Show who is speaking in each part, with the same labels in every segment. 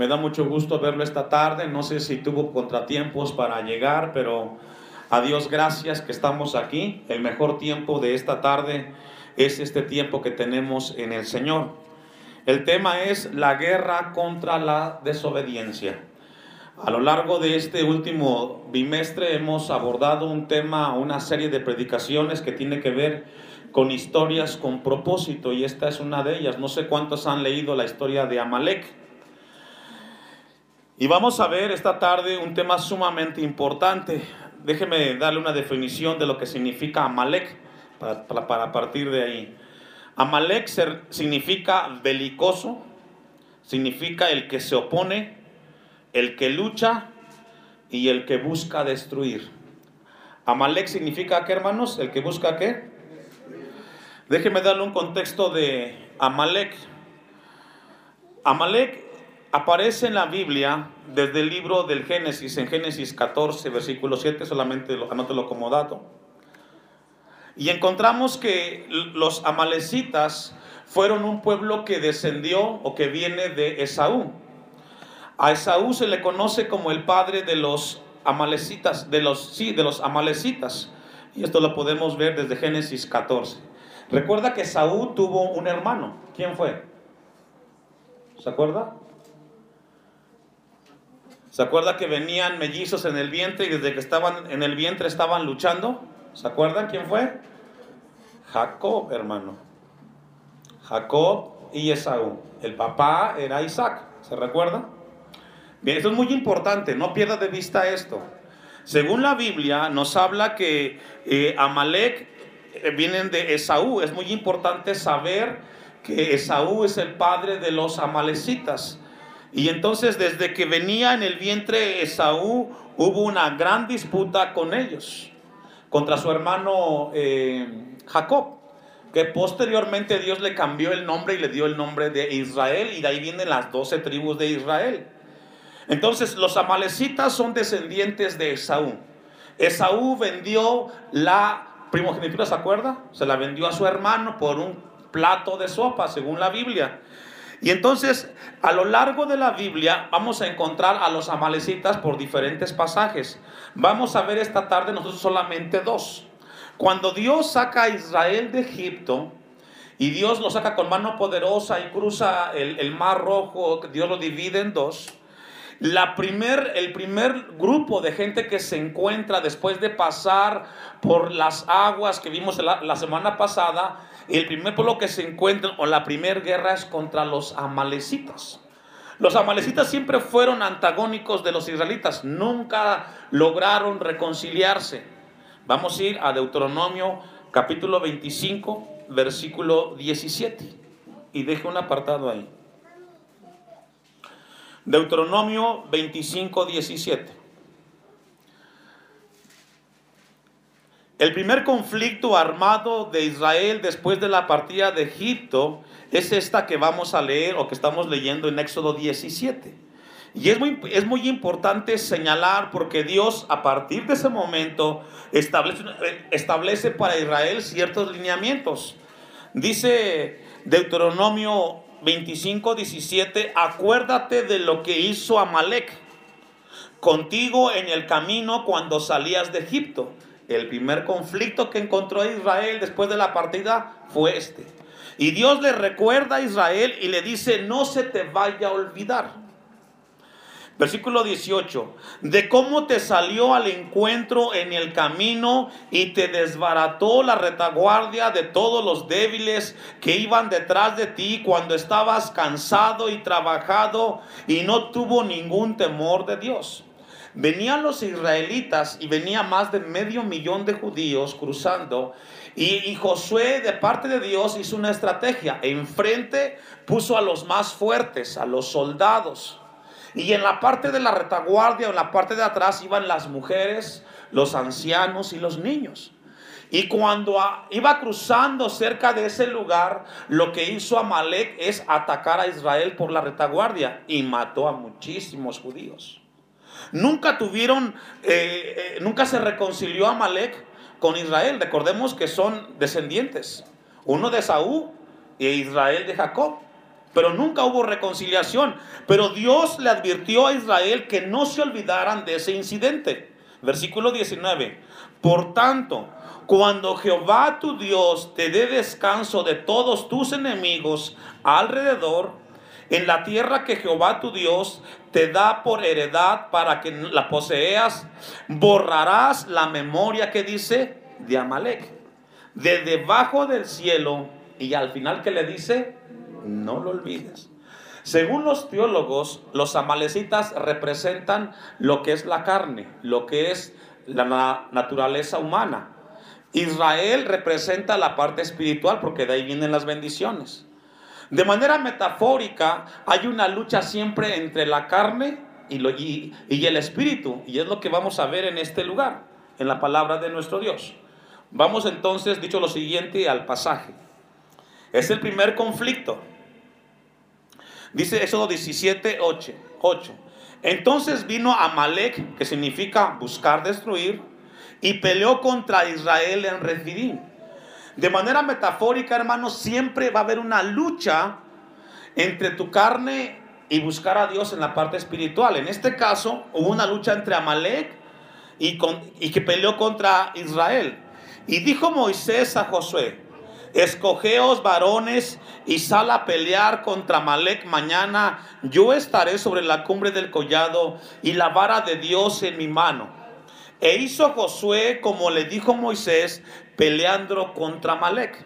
Speaker 1: Me da mucho gusto verlo esta tarde. No sé si tuvo contratiempos para llegar, pero a Dios gracias que estamos aquí. El mejor tiempo de esta tarde es este tiempo que tenemos en el Señor. El tema es la guerra contra la desobediencia. A lo largo de este último bimestre hemos abordado un tema, una serie de predicaciones que tiene que ver con historias con propósito y esta es una de ellas. No sé cuántos han leído la historia de Amalek. Y vamos a ver esta tarde un tema sumamente importante. Déjeme darle una definición de lo que significa Amalek para, partir de ahí. Amalek significa belicoso, significa el que se opone, el que lucha y el que busca destruir. Amalek significa qué, hermanos? El que busca qué? Déjeme darle un contexto de Amalek. Amalek aparece en la Biblia desde el libro del Génesis, en Génesis 14, versículo 7, solamente anótelo como dato. Y encontramos que los amalecitas fueron un pueblo que descendió o que viene de Esaú. A Esaú se le conoce como el padre de los amalecitas, de los, sí, de los amalecitas. Y esto lo podemos ver desde Génesis 14. Recuerda que Esaú tuvo un hermano. ¿Quién fue? ¿Se acuerda? ¿Se acuerda que venían mellizos en el vientre y desde que estaban en el vientre estaban luchando? ¿Se acuerdan quién fue? Jacob, hermano. Jacob y Esaú. El papá era Isaac. ¿Se recuerda? Bien, esto es muy importante, no pierda de vista esto. Según la Biblia, nos habla que eh, Amalek eh, vienen de Esaú. Es muy importante saber que Esaú es el padre de los amalecitas. Y entonces desde que venía en el vientre Esaú hubo una gran disputa con ellos, contra su hermano eh, Jacob, que posteriormente Dios le cambió el nombre y le dio el nombre de Israel y de ahí vienen las doce tribus de Israel. Entonces los amalecitas son descendientes de Esaú. Esaú vendió la primogenitura, ¿se acuerda? Se la vendió a su hermano por un plato de sopa, según la Biblia. Y entonces, a lo largo de la Biblia, vamos a encontrar a los amalecitas por diferentes pasajes. Vamos a ver esta tarde nosotros solamente dos. Cuando Dios saca a Israel de Egipto, y Dios lo saca con mano poderosa y cruza el, el mar rojo, Dios lo divide en dos. La primer, el primer grupo de gente que se encuentra después de pasar por las aguas que vimos la, la semana pasada, el primer pueblo que se encuentra o la primera guerra es contra los amalecitas. Los amalecitas siempre fueron antagónicos de los israelitas, nunca lograron reconciliarse. Vamos a ir a Deuteronomio capítulo 25, versículo 17. Y deje un apartado ahí. Deuteronomio 25, 17. El primer conflicto armado de Israel después de la partida de Egipto es esta que vamos a leer o que estamos leyendo en Éxodo 17. Y es muy, es muy importante señalar porque Dios a partir de ese momento establece, establece para Israel ciertos lineamientos. Dice Deuteronomio 25, 17, acuérdate de lo que hizo Amalek contigo en el camino cuando salías de Egipto. El primer conflicto que encontró Israel después de la partida fue este. Y Dios le recuerda a Israel y le dice, no se te vaya a olvidar. Versículo 18, de cómo te salió al encuentro en el camino y te desbarató la retaguardia de todos los débiles que iban detrás de ti cuando estabas cansado y trabajado y no tuvo ningún temor de Dios. Venían los israelitas y venía más de medio millón de judíos cruzando y, y, Josué de parte de Dios hizo una estrategia. Enfrente puso a los más fuertes, a los soldados. Y en la parte de la retaguardia, en la parte de atrás, iban las mujeres, los ancianos y los niños. Y cuando iba cruzando cerca de ese lugar, lo que hizo Amalek es atacar a Israel por la retaguardia y mató a muchísimos judíos. Nunca tuvieron, eh, eh, nunca se reconcilió Amalek con Israel. Recordemos que son descendientes, uno de Saúl e Israel de Jacob. pero nunca hubo reconciliación. Pero Dios le advirtió a Israel que no se olvidaran de ese incidente. Versículo 19. Por tanto, cuando Jehová tu Dios te dé descanso de todos tus enemigos alrededor, en la tierra que Jehová tu Dios te da por heredad para que la poseas, borrarás la memoria que dice de Amalek, de debajo del cielo, y al final que le dice, no lo olvides. Según los teólogos, los amalecitas representan lo que es la carne, lo que es la naturaleza humana. Israel representa la parte espiritual porque de ahí vienen las bendiciones. De manera metafórica, hay una lucha siempre entre la carne y, el espíritu, y es lo que vamos a ver en este lugar, en la palabra de nuestro Dios. Vamos entonces, dicho lo siguiente, al pasaje. Es el primer conflicto. Dice Éxodo 17, 8. 8. Entonces vino Amalek, que significa buscar destruir, y peleó contra Israel en Refidim. De manera metafórica, hermanos, siempre va a haber una lucha entre tu carne y buscar a Dios en la parte espiritual. En este caso, hubo una lucha entre Amalek y, que peleó contra Israel. Y dijo Moisés a Josué, escogeos varones y sal a pelear contra Amalek mañana. Yo estaré sobre la cumbre del collado y la vara de Dios en mi mano. E hizo Josué como le dijo Moisés, peleando contra Malek.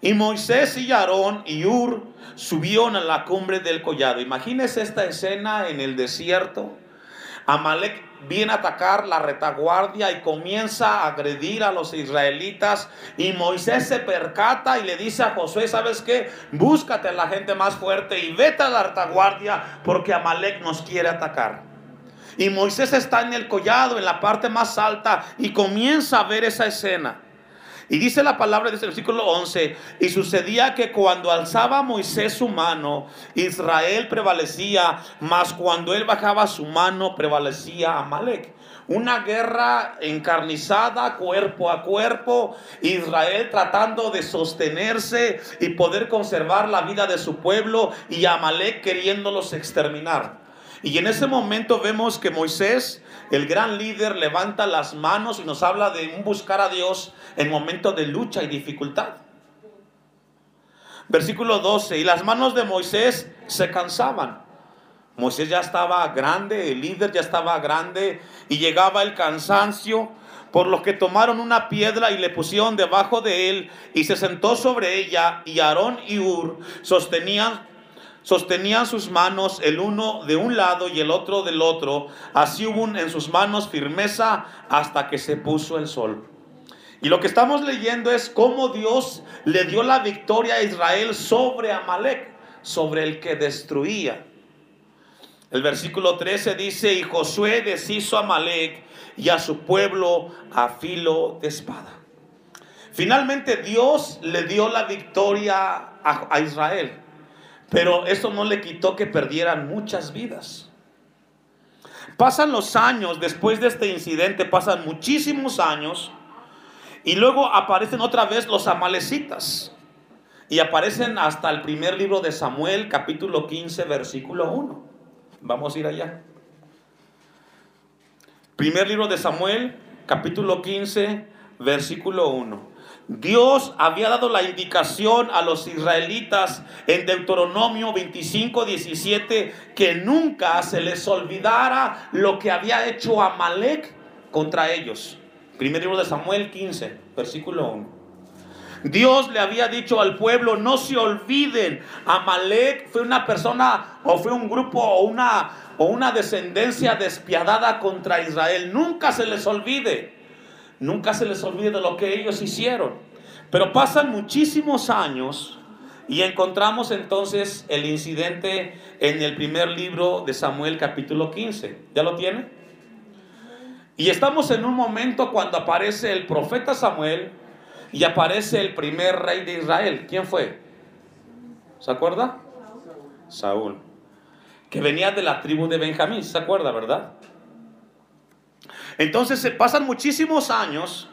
Speaker 1: Y Moisés y Aarón y Ur subieron a la cumbre del collado. Imagínese esta escena en el desierto. Amalek viene a atacar la retaguardia y comienza a agredir a los israelitas. Y Moisés se percata y le dice a Josué, ¿sabes qué? Búscate a la gente más fuerte y vete a la retaguardia porque Amalek nos quiere atacar. Y Moisés está en el collado, en la parte más alta, y comienza a ver esa escena. Y dice la palabra desde el versículo 11, y sucedía que cuando alzaba Moisés su mano, Israel prevalecía, mas cuando él bajaba su mano, prevalecía Amalek. Una guerra encarnizada, cuerpo a cuerpo, Israel tratando de sostenerse y poder conservar la vida de su pueblo, y Amalek queriéndolos exterminar. Y en ese momento vemos que Moisés, el gran líder, levanta las manos y nos habla de un buscar a Dios en momentos de lucha y dificultad. Versículo 12, y las manos de Moisés se cansaban. Moisés ya estaba grande, el líder ya estaba grande y llegaba el cansancio, por lo que tomaron una piedra y le pusieron debajo de él y se sentó sobre ella y Aarón y Ur sostenían sostenían sus manos el uno de un lado y el otro del otro. Así hubo en sus manos firmeza hasta que se puso el sol. Y lo que estamos leyendo es cómo Dios le dio la victoria a Israel sobre Amalek, sobre el que destruía. El versículo 13 dice, y Josué deshizo a Amalek y a su pueblo a filo de espada. Finalmente Dios le dio la victoria a, a Israel. Pero eso no le quitó que perdieran muchas vidas. Pasan los años después de este incidente, pasan muchísimos años, y luego aparecen otra vez los amalecitas. Y aparecen hasta el primer libro de Samuel, capítulo 15, versículo 1. Vamos a ir allá. Primer libro de Samuel, capítulo 15, versículo 1. Dios había dado la indicación a los israelitas en Deuteronomio 25, 17 que nunca se les olvidara lo que había hecho Amalek contra ellos. Primer libro de Samuel 15, versículo 1. Dios le había dicho al pueblo, no se olviden, Amalek fue una persona o fue un grupo o una, o una descendencia despiadada contra Israel. Nunca se les olvide. Nunca se les olvide de lo que ellos hicieron. Pero pasan muchísimos años y encontramos entonces el incidente en el primer libro de Samuel capítulo 15. ¿Ya lo tiene? Y estamos en un momento cuando aparece el profeta Samuel y aparece el primer rey de Israel. ¿Quién fue? ¿Se acuerda? Saúl. Que venía de la tribu de Benjamín. ¿Se acuerda, verdad? Entonces se pasan muchísimos años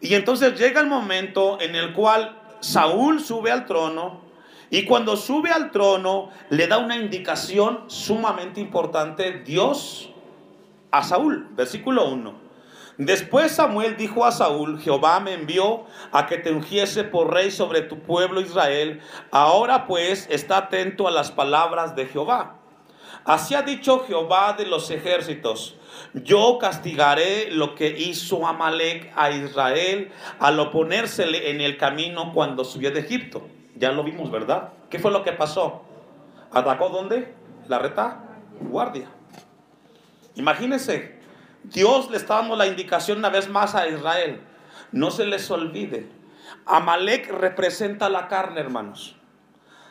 Speaker 1: y entonces llega el momento en el cual Saúl sube al trono Y cuando sube al trono, le da una indicación sumamente importante Dios a Saúl. Versículo 1. Después Samuel dijo a Saúl, Jehová me envió a que te ungiese por rey sobre tu pueblo Israel. Ahora pues está atento a las palabras de Jehová. Así ha dicho Jehová de los ejércitos. Yo castigaré lo que hizo Amalek a Israel al oponérsele en el camino cuando subió de Egipto. Ya lo vimos, ¿verdad? ¿Qué fue lo que pasó? ¿Atacó dónde? La reta guardia. Imagínense, Dios le está dando la indicación una vez más a Israel. No se les olvide. Amalek representa la carne, hermanos.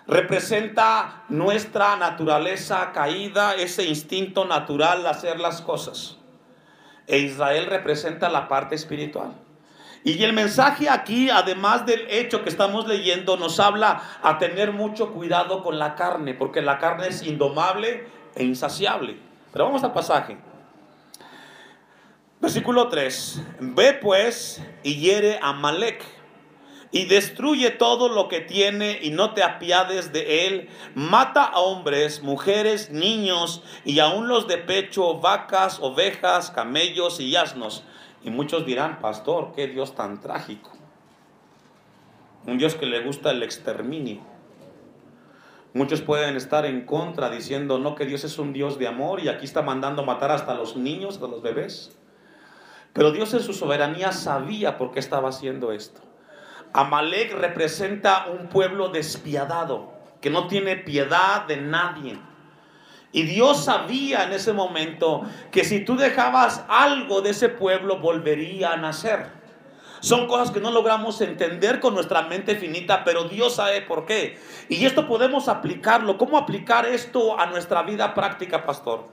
Speaker 1: Representa nuestra naturaleza caída, ese instinto natural de hacer las cosas. E Israel representa la parte espiritual. Y el mensaje aquí, además del hecho que estamos leyendo, nos habla a tener mucho cuidado con la carne, porque la carne es indomable e insaciable. Pero vamos al pasaje. Versículo 3. Ve pues y hiere a Malek y destruye todo lo que tiene y no te apiades de él. Mata a hombres, mujeres, niños y aun los de pecho, vacas, ovejas, camellos y asnos. Y muchos dirán, pastor, qué Dios tan trágico. Un Dios que le gusta el exterminio. Muchos pueden estar en contra diciendo, no, que Dios es un Dios de amor y aquí está mandando matar hasta los niños, a los bebés. Pero Dios en su soberanía sabía por qué estaba haciendo esto. Amalek representa un pueblo despiadado, que no tiene piedad de nadie. Y Dios sabía en ese momento que si tú dejabas algo de ese pueblo, volvería a nacer. Son cosas que no logramos entender con nuestra mente finita, pero Dios sabe por qué. Y esto podemos aplicarlo. ¿Cómo aplicar esto a nuestra vida práctica, pastor?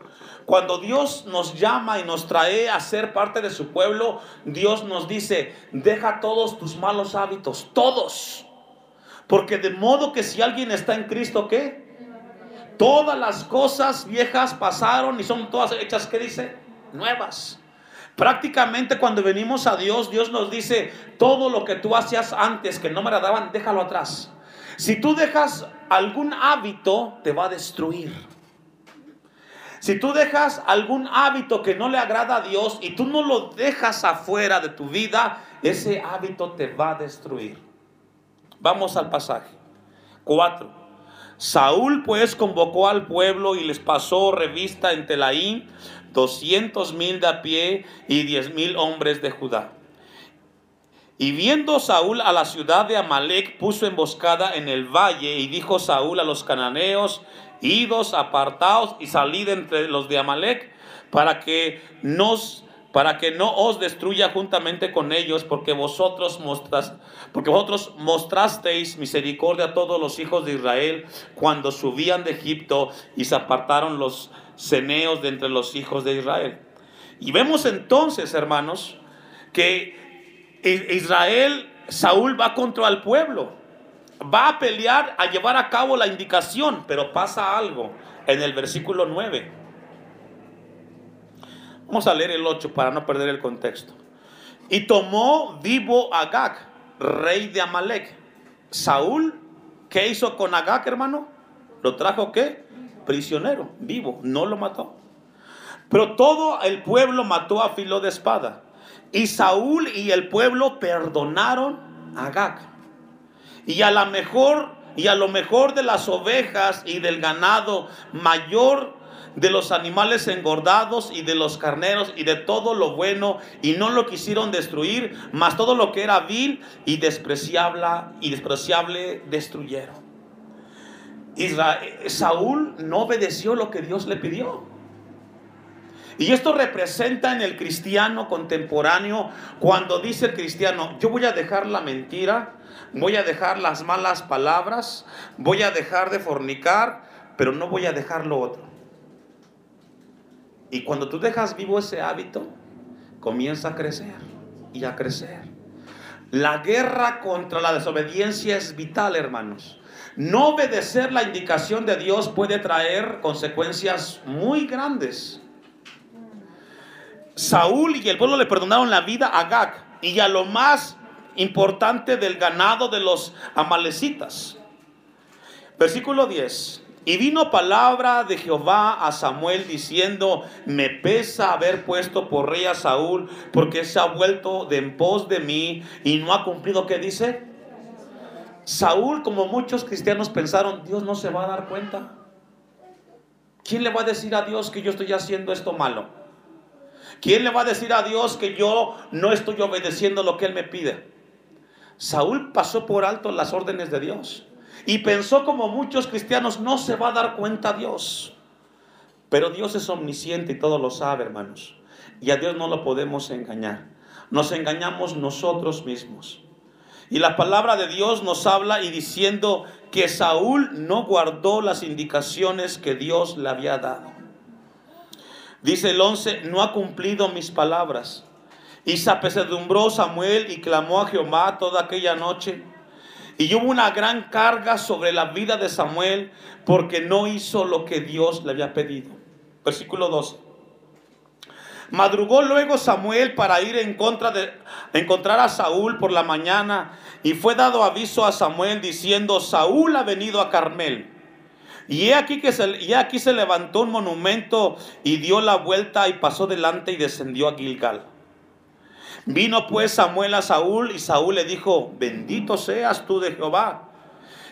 Speaker 1: Cuando Dios nos llama y nos trae a ser parte de su pueblo, Dios nos dice, deja todos tus malos hábitos, todos. Porque de modo que si alguien está en Cristo, ¿qué? Todas las cosas viejas pasaron y son todas hechas, ¿qué dice? Nuevas. Prácticamente cuando venimos a Dios, Dios nos dice, todo lo que tú hacías antes que no me agradaban, déjalo atrás. Si tú dejas algún hábito, te va a destruir. Si tú dejas algún hábito que no le agrada a Dios y tú no lo dejas afuera de tu vida, ese hábito te va a destruir. Vamos al pasaje. 4. Saúl pues convocó al pueblo y les pasó revista en Telaín doscientos mil de a pie y diez mil hombres de Judá. Y viendo Saúl a la ciudad de Amalek, puso emboscada en el valle y dijo Saúl a los cananeos, idos, apartaos y salid entre los de Amalek para que nos para que no os destruya juntamente con ellos, porque vosotros mostras, porque vosotros mostrasteis misericordia a todos los hijos de Israel cuando subían de Egipto y se apartaron los ceneos de entre los hijos de Israel. Y vemos entonces, hermanos, que Israel, Saúl va contra el pueblo, va a pelear, a llevar a cabo la indicación, pero pasa algo en el versículo 9. Vamos a leer el 8 para no perder el contexto. Y tomó vivo a Agag, rey de Amalek. Saúl, ¿qué hizo con Agag, hermano? ¿Lo trajo qué? Prisionero, vivo, no lo mató. Pero todo el pueblo mató a filo de espada. Y Saúl y el pueblo perdonaron a Agag. Y a la mejor y a lo mejor de las ovejas y del ganado mayor de los animales engordados y de los carneros y de todo lo bueno y no lo quisieron destruir, mas todo lo que era vil y despreciable y despreciable destruyeron. Israel, Saúl no obedeció lo que Dios le pidió. Y esto representa en el cristiano contemporáneo cuando dice el cristiano, yo voy a dejar la mentira, voy a dejar las malas palabras, voy a dejar de fornicar, pero no voy a dejar lo otro. Y cuando tú dejas vivo ese hábito, comienza a crecer y a crecer. La guerra contra la desobediencia es vital, hermanos. No obedecer la indicación de Dios puede traer consecuencias muy grandes. Saúl y el pueblo le perdonaron la vida a Agag y a lo más importante del ganado de los amalecitas. Versículo 10. Y vino palabra de Jehová a Samuel diciendo, me pesa haber puesto por rey a Saúl, porque se ha vuelto de en pos de mí y no ha cumplido, ¿qué dice? Saúl, como muchos cristianos pensaron, Dios no se va a dar cuenta. ¿Quién le va a decir a Dios que yo estoy haciendo esto malo? ¿Quién le va a decir a Dios que yo no estoy obedeciendo lo que Él me pide? Saúl pasó por alto las órdenes de Dios. Y pensó como muchos cristianos, no se va a dar cuenta Dios. Pero Dios es omnisciente y todo lo sabe, hermanos. Y a Dios no lo podemos engañar. Nos engañamos nosotros mismos. Y la palabra de Dios nos habla y diciendo que Saúl no guardó las indicaciones que Dios le había dado. Dice el 11, no ha cumplido mis palabras. Y se apesadumbró Samuel y clamó a Jehová toda aquella noche. Y hubo una gran carga sobre la vida de Samuel porque no hizo lo que Dios le había pedido. Versículo 12. Madrugó luego Samuel para ir en contra de encontrar a Saúl por la mañana y fue dado aviso a Samuel diciendo, Saúl ha venido a Carmel. Y he aquí que se, aquí se levantó un monumento y dio la vuelta y pasó delante y descendió a Gilgal. Vino pues Samuel a Saúl y Saúl le dijo, bendito seas tú de Jehová.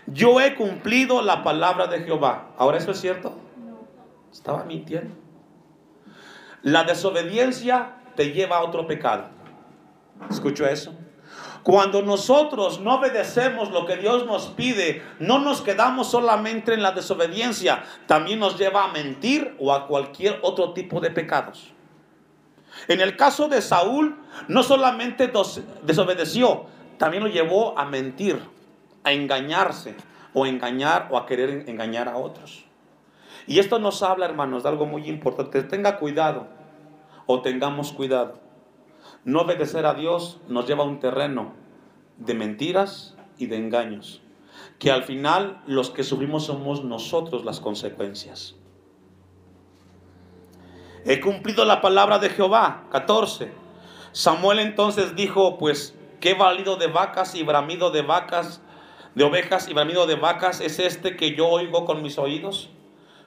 Speaker 1: Yo he cumplido la palabra de Jehová. ¿Ahora eso es cierto? Estaba mintiendo. La desobediencia te lleva a otro pecado. ¿Escucho eso? Cuando nosotros no obedecemos lo que Dios nos pide, no nos quedamos solamente en la desobediencia, también nos lleva a mentir o a cualquier otro tipo de pecados. En el caso de Saúl, no solamente desobedeció, también lo llevó a mentir, a engañarse, o engañar o a querer engañar a otros. Y esto nos habla, hermanos, de algo muy importante. Tenga cuidado, o tengamos cuidado. No obedecer a Dios nos lleva a un terreno de mentiras y de engaños, que al final los que sufrimos somos nosotros las consecuencias. He cumplido la palabra de Jehová. 14. Samuel entonces dijo, pues, ¿qué valido de vacas y bramido de vacas, de ovejas y bramido de vacas es este que yo oigo con mis oídos?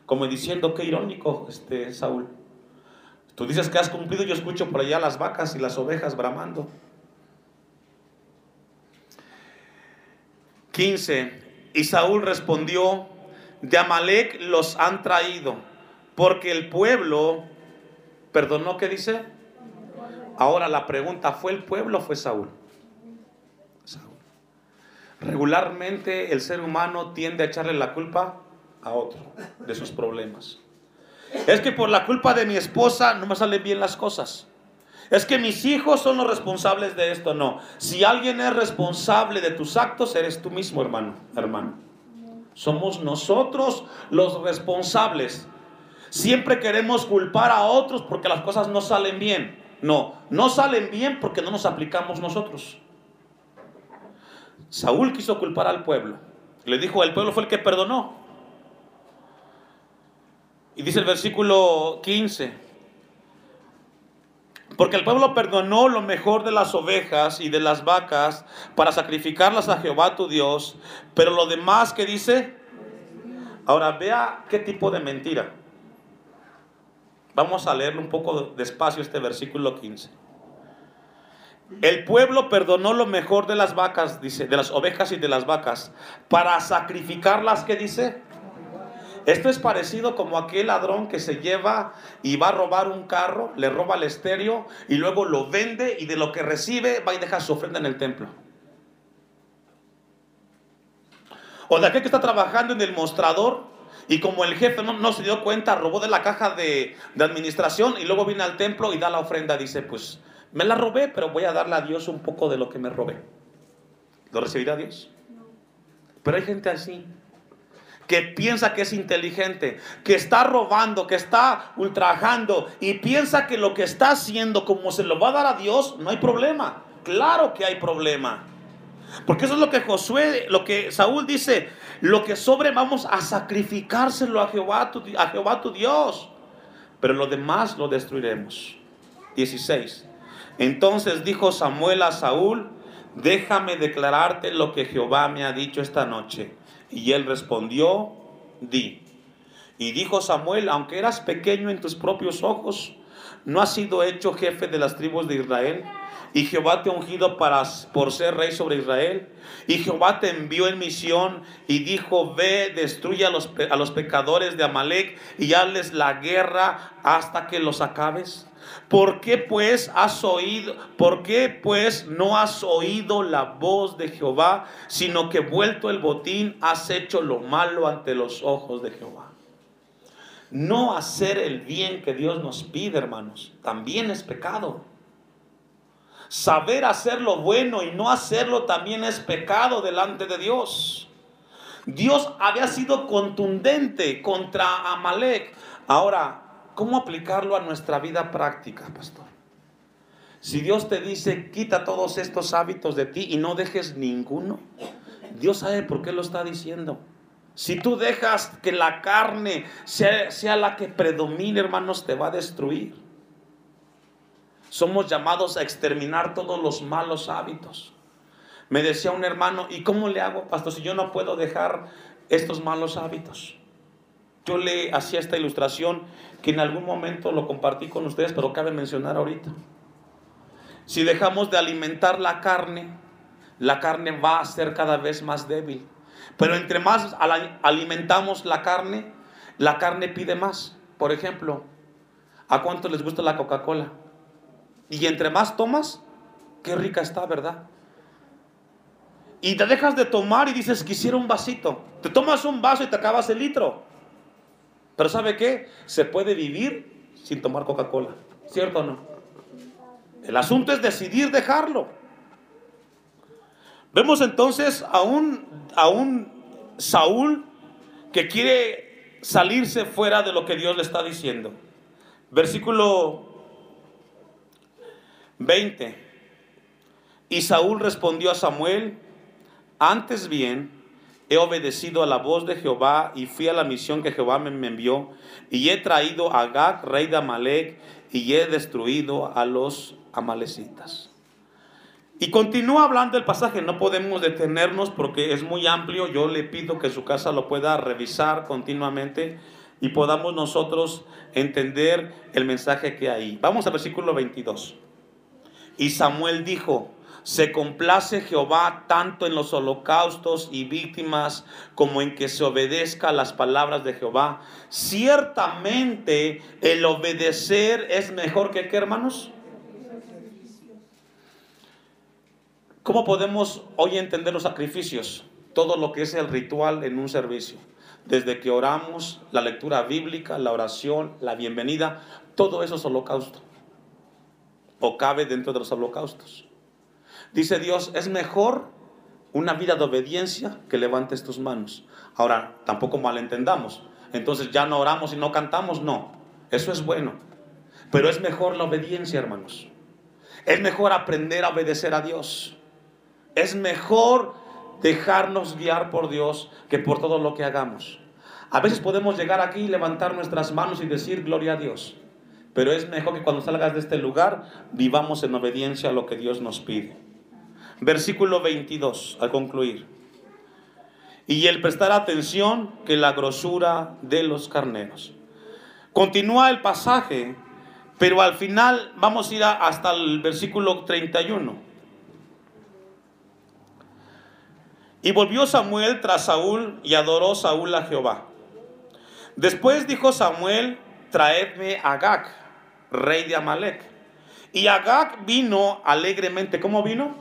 Speaker 1: Como diciendo, qué irónico, este Saúl. Tú dices que has cumplido, yo escucho por allá las vacas y las ovejas bramando. 15. Y Saúl respondió, de Amalek los han traído, porque el pueblo ¿Perdonó qué dice? Ahora la pregunta, ¿fue el pueblo o fue Saúl? Saúl. Regularmente el ser humano tiende a echarle la culpa a otro de sus problemas. Es que por la culpa de mi esposa no me salen bien las cosas. Es que mis hijos son los responsables de esto. No. Si alguien es responsable de tus actos, eres tú mismo, hermano, hermano. Somos nosotros los responsables Siempre queremos culpar a otros porque las cosas no salen bien. No, no salen bien porque no nos aplicamos nosotros. Saúl quiso culpar al pueblo. Le dijo, el pueblo fue el que perdonó. Y dice el versículo 15, porque el pueblo perdonó lo mejor de las ovejas y de las vacas para sacrificarlas a Jehová tu Dios, pero lo demás que dice, ahora vea qué tipo de mentira. Vamos a leerlo un poco despacio este versículo 15. El pueblo perdonó lo mejor de las vacas, dice, de las ovejas y de las vacas, para sacrificarlas, ¿qué dice? Esto es parecido como aquel ladrón que se lleva y va a robar un carro, le roba el estéreo y luego lo vende y de lo que recibe va y deja su ofrenda en el templo. O de aquel que está trabajando en el mostrador y como el jefe no, se dio cuenta, robó de la caja de, administración y luego viene al templo y da la ofrenda. Dice, pues me la robé, pero voy a darle a Dios un poco de lo que me robé. ¿Lo recibirá Dios? Pero hay gente así, que piensa que es inteligente, que está robando, que está ultrajando y piensa que lo que está haciendo, como se lo va a dar a Dios, no hay problema. Claro que hay problema. Porque eso es lo que Josué, lo que Saúl dice, lo que sobre vamos a sacrificárselo a Jehová, a Jehová tu Dios. Pero lo demás lo destruiremos. 16. Entonces dijo Samuel a Saúl, déjame declararte lo que Jehová me ha dicho esta noche. Y él respondió, di. Y dijo Samuel, aunque eras pequeño en tus propios ojos, ¿no has sido hecho jefe de las tribus de Israel? Y Jehová te ha ungido para, por ser rey sobre Israel. Y Jehová te envió en misión y dijo, ve, destruye a los, a los pecadores de Amalek y hazles la guerra hasta que los acabes. ¿Por qué pues has oído, por qué pues no has oído la voz de Jehová, sino que vuelto el botín has hecho lo malo ante los ojos de Jehová? No hacer el bien que Dios nos pide, hermanos, también es pecado. Saber hacer lo bueno y no hacerlo también es pecado delante de Dios. Dios había sido contundente contra Amalek. Ahora, ¿cómo aplicarlo a nuestra vida práctica, pastor? Si Dios te dice, quita todos estos hábitos de ti y no dejes ninguno, Dios sabe por qué lo está diciendo. Si tú dejas que la carne sea, sea la que predomine, hermanos, te va a destruir. Somos llamados a exterminar todos los malos hábitos. Me decía un hermano, ¿y cómo le hago, pastor, si yo no puedo dejar estos malos hábitos? Yo le hacía esta ilustración que en algún momento lo compartí con ustedes, pero cabe mencionar ahorita. Si dejamos de alimentar la carne, la carne va a ser cada vez más débil. Pero entre más alimentamos la carne, la carne pide más. Por ejemplo, ¿a cuánto les gusta la Coca-Cola? Y entre más tomas, qué rica está, ¿verdad? Y te dejas de tomar y dices, quisiera un vasito. Te tomas un vaso y te acabas el litro. Pero ¿sabe qué? Se puede vivir sin tomar Coca-Cola. ¿Cierto o no? El asunto es decidir dejarlo. Vemos entonces a un, a un Saúl que quiere salirse fuera de lo que Dios le está diciendo. Versículo 20. Y Saúl respondió a Samuel, antes bien, he obedecido a la voz de Jehová y fui a la misión que Jehová me envió, y he traído a Gag, rey de Amalek, y he destruido a los amalecitas. Y continúa hablando el pasaje, no podemos detenernos porque es muy amplio, yo le pido que su casa lo pueda revisar continuamente y podamos nosotros entender el mensaje que hay. Vamos al versículo 22. Y Samuel dijo, se complace Jehová tanto en los holocaustos y víctimas como en que se obedezca las palabras de Jehová. Ciertamente el obedecer es mejor que qué, hermanos? ¿Cómo podemos hoy entender los sacrificios? Todo lo que es el ritual en un servicio. Desde que oramos, la lectura bíblica, la oración, la bienvenida, todo eso es holocausto o cabe dentro de los holocaustos. Dice Dios, es mejor una vida de obediencia que levantes tus manos. Ahora, tampoco malentendamos. Entonces ya no oramos y no cantamos, no. Eso es bueno. Pero es mejor la obediencia, hermanos. Es mejor aprender a obedecer a Dios. Es mejor dejarnos guiar por Dios que por todo lo que hagamos. A veces podemos llegar aquí y levantar nuestras manos y decir gloria a Dios. Pero es mejor que cuando salgas de este lugar vivamos en obediencia a lo que Dios nos pide. Versículo 22, al concluir. Y el prestar atención que la grosura de los carneros. Continúa el pasaje, pero al final vamos a ir hasta el versículo 31. Y volvió Samuel tras Saúl y adoró Saúl a Jehová. Después dijo Samuel, traedme a Gag rey de Amalek. Y Agag vino alegremente. ¿Cómo vino?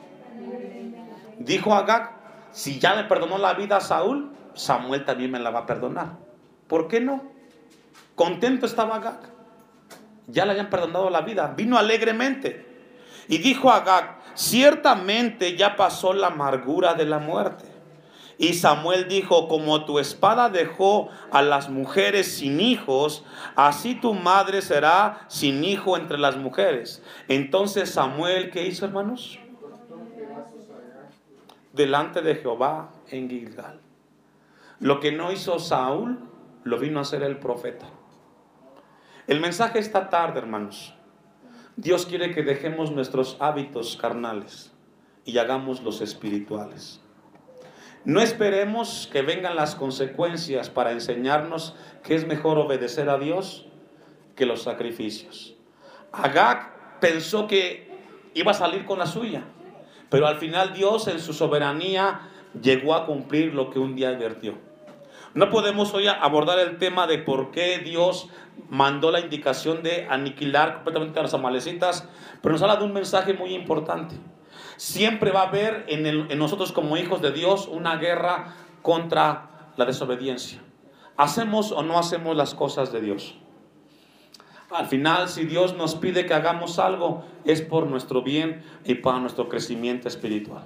Speaker 1: Dijo Agag, si ya le perdonó la vida a Saúl, Samuel también me la va a perdonar. ¿Por qué no? Contento estaba Agag. Ya le habían perdonado la vida. Vino alegremente. Y dijo Agag, ciertamente ya pasó la amargura de la muerte. Y Samuel dijo, como tu espada dejó a las mujeres sin hijos, así tu madre será sin hijo entre las mujeres. Entonces Samuel, ¿qué hizo hermanos? Delante de Jehová en Gilgal. Lo que no hizo Saúl, lo vino a hacer el profeta. El mensaje esta tarde, hermanos. Dios quiere que dejemos nuestros hábitos carnales y hagamos los espirituales. No esperemos que vengan las consecuencias para enseñarnos que es mejor obedecer a Dios que los sacrificios. Agag pensó que iba a salir con la suya, pero al final Dios en su soberanía llegó a cumplir lo que un día advirtió. No podemos hoy abordar el tema de por qué Dios mandó la indicación de aniquilar completamente a los amalecitas, pero nos habla de un mensaje muy importante. Siempre va a haber en, en nosotros como hijos de Dios una guerra contra la desobediencia. ¿Hacemos o no hacemos las cosas de Dios? Al final, si Dios nos pide que hagamos algo, es por nuestro bien y para nuestro crecimiento espiritual.